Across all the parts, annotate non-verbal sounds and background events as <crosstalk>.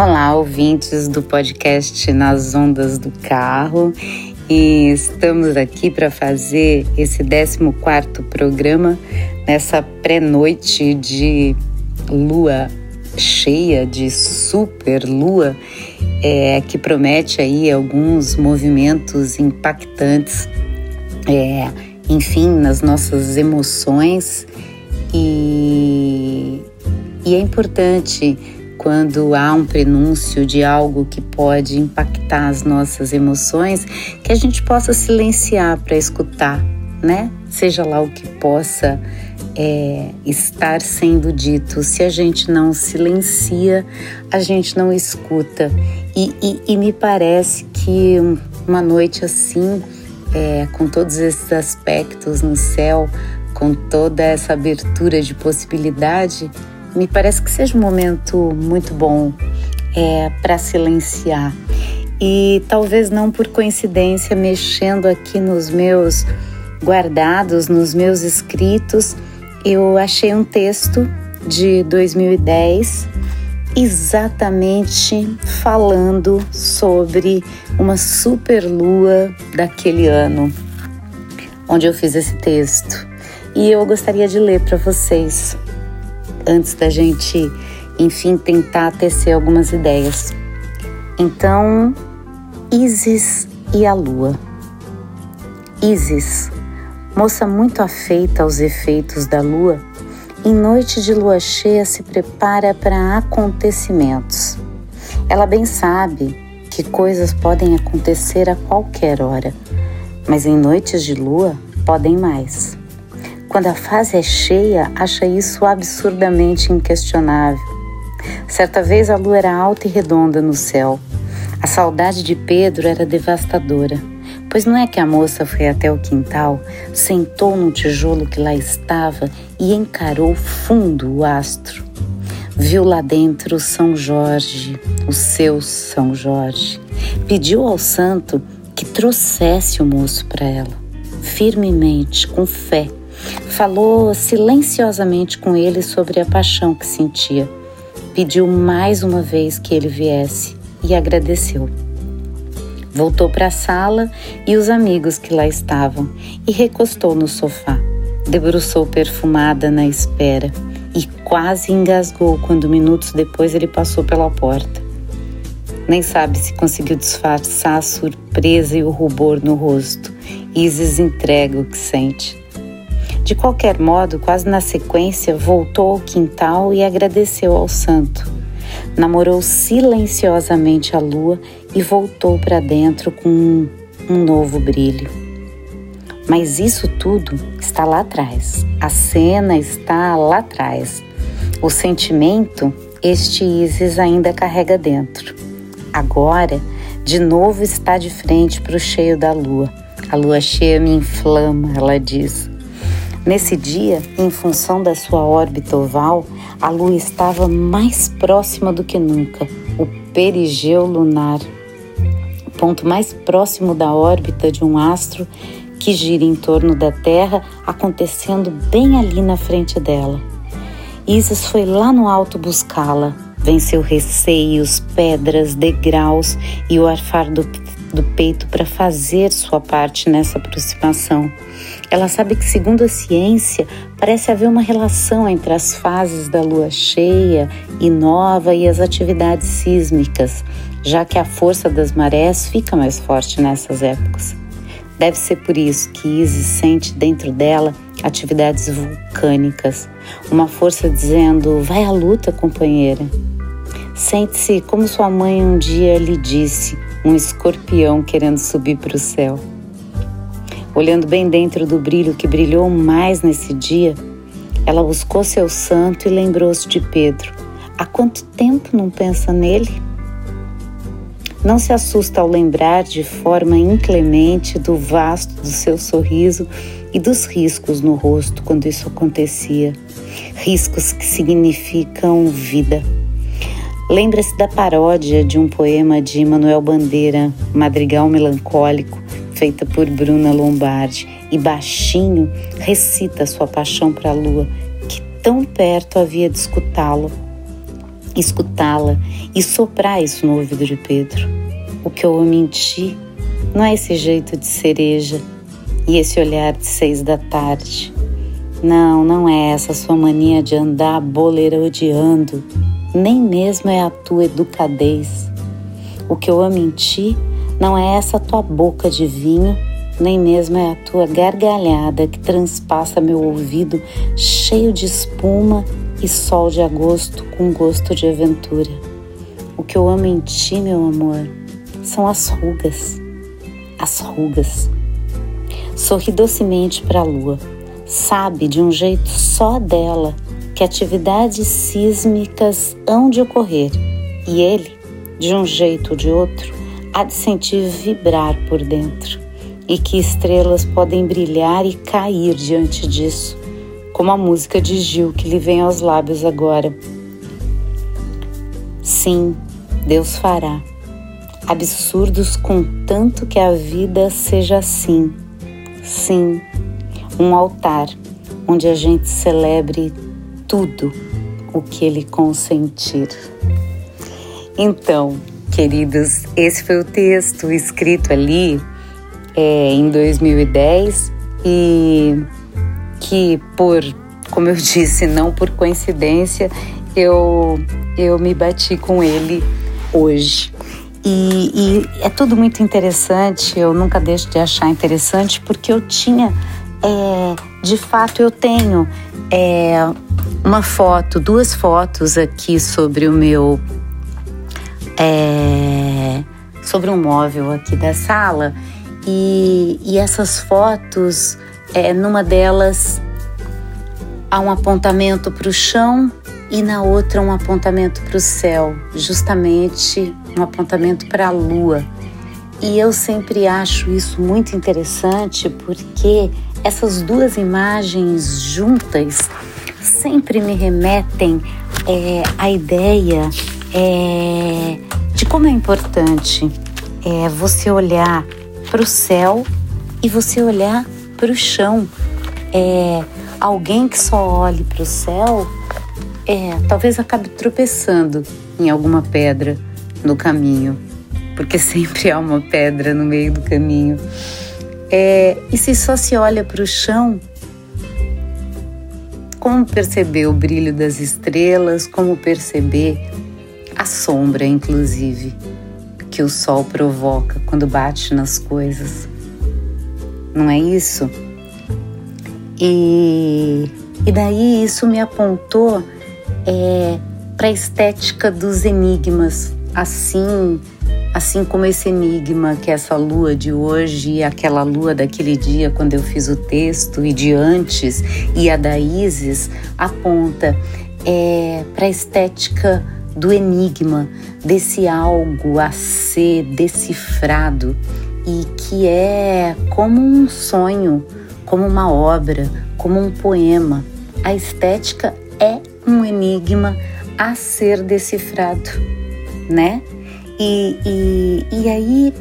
Olá, ouvintes do podcast Nas Ondas do Carro. E estamos aqui para fazer esse 14 programa nessa pré-noite de lua cheia, de super lua, é, que promete aí alguns movimentos impactantes, é, enfim, nas nossas emoções. E, e é importante quando há um prenúncio de algo que pode impactar as nossas emoções, que a gente possa silenciar para escutar, né? Seja lá o que possa é, estar sendo dito. Se a gente não silencia, a gente não escuta. E, e, e me parece que uma noite assim, é, com todos esses aspectos no céu, com toda essa abertura de possibilidade, me parece que seja um momento muito bom é, para silenciar. E talvez não por coincidência, mexendo aqui nos meus guardados, nos meus escritos, eu achei um texto de 2010 exatamente falando sobre uma superlua daquele ano, onde eu fiz esse texto. E eu gostaria de ler para vocês antes da gente, enfim, tentar tecer algumas ideias. Então, Isis e a Lua. Isis, moça muito afeita aos efeitos da lua, em noite de lua cheia se prepara para acontecimentos. Ela bem sabe que coisas podem acontecer a qualquer hora, mas em noites de lua podem mais. Quando a fase é cheia, acha isso absurdamente inquestionável. Certa vez a lua era alta e redonda no céu. A saudade de Pedro era devastadora, pois não é que a moça foi até o quintal, sentou num tijolo que lá estava e encarou fundo o astro. Viu lá dentro São Jorge, o seu São Jorge. Pediu ao santo que trouxesse o moço para ela, firmemente, com fé Falou silenciosamente com ele sobre a paixão que sentia. Pediu mais uma vez que ele viesse e agradeceu. Voltou para a sala e os amigos que lá estavam e recostou no sofá. Debruçou perfumada na espera e quase engasgou quando minutos depois ele passou pela porta. Nem sabe se conseguiu disfarçar a surpresa e o rubor no rosto. Isis entrega o que sente. De qualquer modo, quase na sequência, voltou ao quintal e agradeceu ao santo. Namorou silenciosamente a lua e voltou para dentro com um, um novo brilho. Mas isso tudo está lá atrás. A cena está lá atrás. O sentimento, este Isis ainda carrega dentro. Agora, de novo está de frente para o cheio da lua. A lua cheia me inflama, ela diz. Nesse dia, em função da sua órbita oval, a Lua estava mais próxima do que nunca, o perigeu lunar, ponto mais próximo da órbita de um astro que gira em torno da Terra, acontecendo bem ali na frente dela. Isis foi lá no alto buscá-la, venceu receios, pedras, degraus e o arfar do do peito para fazer sua parte nessa aproximação. Ela sabe que, segundo a ciência, parece haver uma relação entre as fases da lua cheia e nova e as atividades sísmicas, já que a força das marés fica mais forte nessas épocas. Deve ser por isso que Isis sente dentro dela atividades vulcânicas, uma força dizendo: vai à luta, companheira. Sente-se como sua mãe um dia lhe disse: um escorpião querendo subir para o céu. Olhando bem dentro do brilho que brilhou mais nesse dia, ela buscou seu santo e lembrou-se de Pedro. Há quanto tempo não pensa nele? Não se assusta ao lembrar de forma inclemente do vasto do seu sorriso e dos riscos no rosto quando isso acontecia. Riscos que significam vida. Lembra-se da paródia de um poema de Manuel Bandeira, Madrigal Melancólico, feita por Bruna Lombardi, e baixinho recita sua paixão para a lua, que tão perto havia de escutá-lo. escutá-la e soprar isso no ouvido de Pedro. O que eu menti não é esse jeito de cereja e esse olhar de seis da tarde. Não, não é essa sua mania de andar bolerodeando, nem mesmo é a tua educadez. O que eu amo em ti não é essa tua boca de vinho, nem mesmo é a tua gargalhada que transpassa meu ouvido cheio de espuma e sol de agosto com gosto de aventura. O que eu amo em ti, meu amor, são as rugas. As rugas. Sorri docemente para a lua sabe de um jeito só dela que atividades sísmicas hão de ocorrer e ele, de um jeito ou de outro, há de sentir vibrar por dentro e que estrelas podem brilhar e cair diante disso, como a música de Gil que lhe vem aos lábios agora. Sim, Deus fará. Absurdos contanto que a vida seja assim. Sim, um altar onde a gente celebre tudo o que ele consentir. Então, queridos, esse foi o texto escrito ali é, em 2010 e que por, como eu <laughs> disse, não por coincidência, eu, eu me bati com ele hoje. E, e é tudo muito interessante, eu nunca deixo de achar interessante, porque eu tinha é, de fato eu tenho é, uma foto, duas fotos aqui sobre o meu. É, sobre um móvel aqui da sala e, e essas fotos, é, numa delas há um apontamento para o chão e na outra um apontamento para o céu, justamente um apontamento para a lua. E eu sempre acho isso muito interessante porque essas duas imagens juntas sempre me remetem é, à ideia é, de como é importante é, você olhar para o céu e você olhar para o chão. É, alguém que só olhe para o céu é, talvez acabe tropeçando em alguma pedra no caminho, porque <laughs> sempre há uma pedra no meio do caminho. É, e se só se olha para o chão, como perceber o brilho das estrelas, como perceber a sombra, inclusive, que o sol provoca quando bate nas coisas. Não é isso? E, e daí isso me apontou é, para a estética dos enigmas, assim Assim como esse enigma que é essa lua de hoje e aquela lua daquele dia quando eu fiz o texto e de antes e a da Isis aponta é, para a estética do enigma, desse algo a ser decifrado e que é como um sonho, como uma obra, como um poema. A estética é um enigma a ser decifrado, né? E, e, e aí,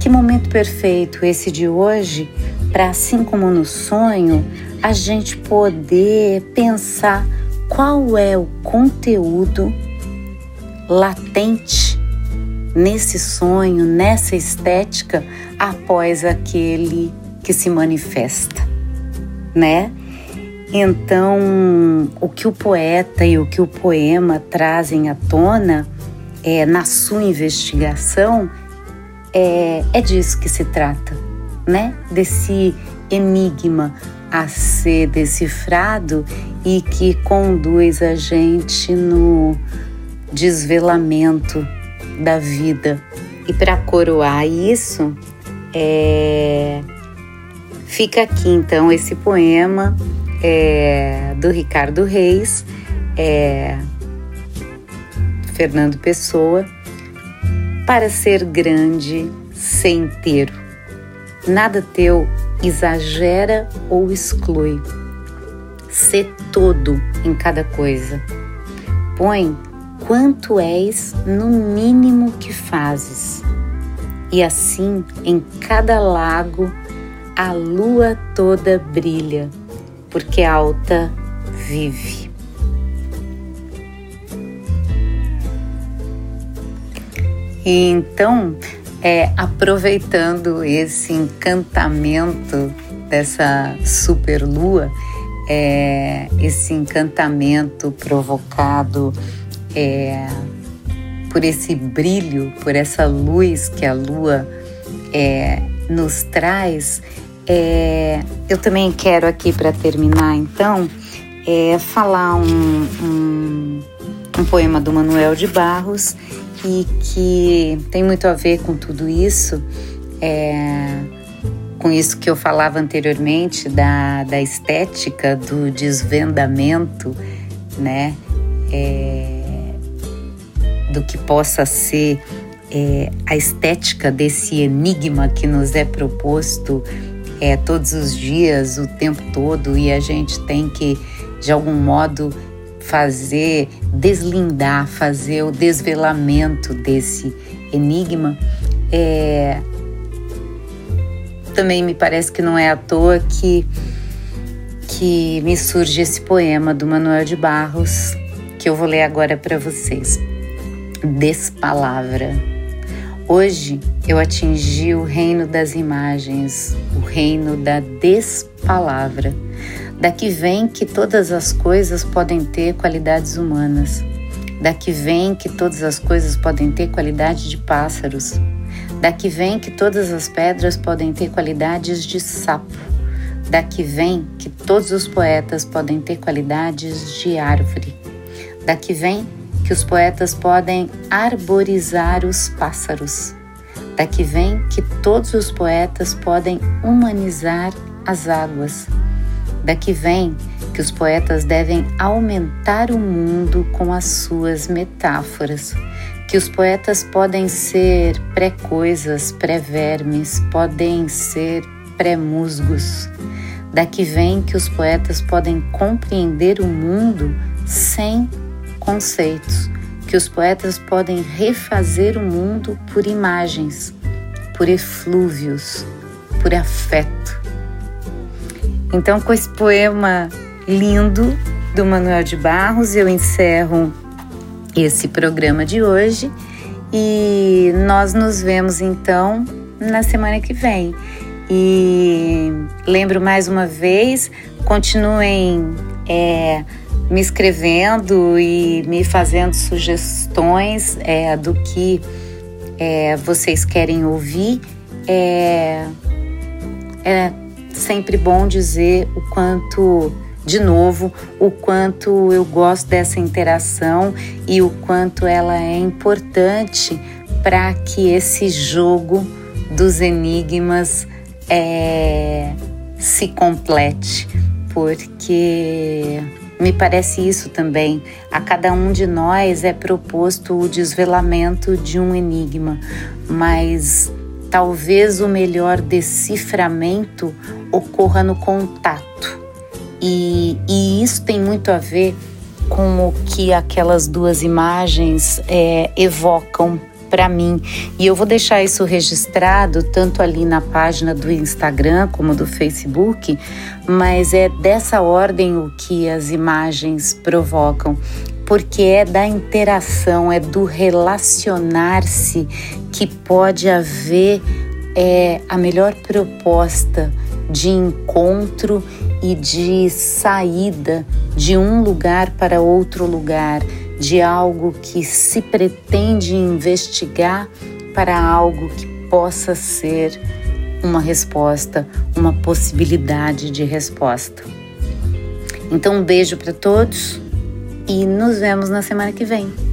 que momento perfeito esse de hoje para, assim como no sonho, a gente poder pensar qual é o conteúdo latente nesse sonho, nessa estética, após aquele que se manifesta, né? Então, o que o poeta e o que o poema trazem à tona é, na sua investigação, é, é disso que se trata, né? Desse enigma a ser decifrado e que conduz a gente no desvelamento da vida. E para coroar isso, é... fica aqui então esse poema é, do Ricardo Reis. É, Fernando Pessoa, para ser grande, ser inteiro. Nada teu exagera ou exclui. Ser todo em cada coisa. Põe quanto és no mínimo que fazes. E assim, em cada lago, a lua toda brilha, porque alta vive. E então, é, aproveitando esse encantamento dessa super lua, é, esse encantamento provocado é, por esse brilho, por essa luz que a lua é, nos traz, é, eu também quero aqui para terminar, então, é, falar um, um, um poema do Manuel de Barros e que tem muito a ver com tudo isso, é, com isso que eu falava anteriormente da, da estética, do desvendamento, né? É, do que possa ser é, a estética desse enigma que nos é proposto é, todos os dias, o tempo todo, e a gente tem que, de algum modo, fazer, deslindar, fazer o desvelamento desse enigma, é, também me parece que não é à toa que, que me surge esse poema do Manuel de Barros, que eu vou ler agora para vocês. Despalavra. Hoje eu atingi o reino das imagens, o reino da despalavra Daqui vem que todas as coisas podem ter qualidades humanas. Daqui vem que todas as coisas podem ter qualidade de pássaros. Daqui vem que todas as pedras podem ter qualidades de sapo. Daqui vem que todos os poetas podem ter qualidades de árvore. Daqui vem que os poetas podem arborizar os pássaros. Daqui vem que todos os poetas podem humanizar as águas. Daqui vem que os poetas devem aumentar o mundo com as suas metáforas, que os poetas podem ser pré-coisas, pré-vermes, podem ser pré-musgos. Daqui vem que os poetas podem compreender o mundo sem conceitos, que os poetas podem refazer o mundo por imagens, por eflúvios, por afeto então, com esse poema lindo do Manuel de Barros, eu encerro esse programa de hoje e nós nos vemos então na semana que vem. E lembro mais uma vez, continuem é, me escrevendo e me fazendo sugestões é, do que é, vocês querem ouvir. É, é sempre bom dizer o quanto, de novo, o quanto eu gosto dessa interação e o quanto ela é importante para que esse jogo dos enigmas é, se complete, porque me parece isso também. A cada um de nós é proposto o desvelamento de um enigma, mas talvez o melhor deciframento ocorra no contato. E, e isso tem muito a ver com o que aquelas duas imagens é, evocam para mim. E eu vou deixar isso registrado tanto ali na página do Instagram como do Facebook, mas é dessa ordem o que as imagens provocam, porque é da interação, é do relacionar-se que pode haver é, a melhor proposta de encontro e de saída de um lugar para outro lugar, de algo que se pretende investigar para algo que possa ser uma resposta, uma possibilidade de resposta. Então, um beijo para todos e nos vemos na semana que vem.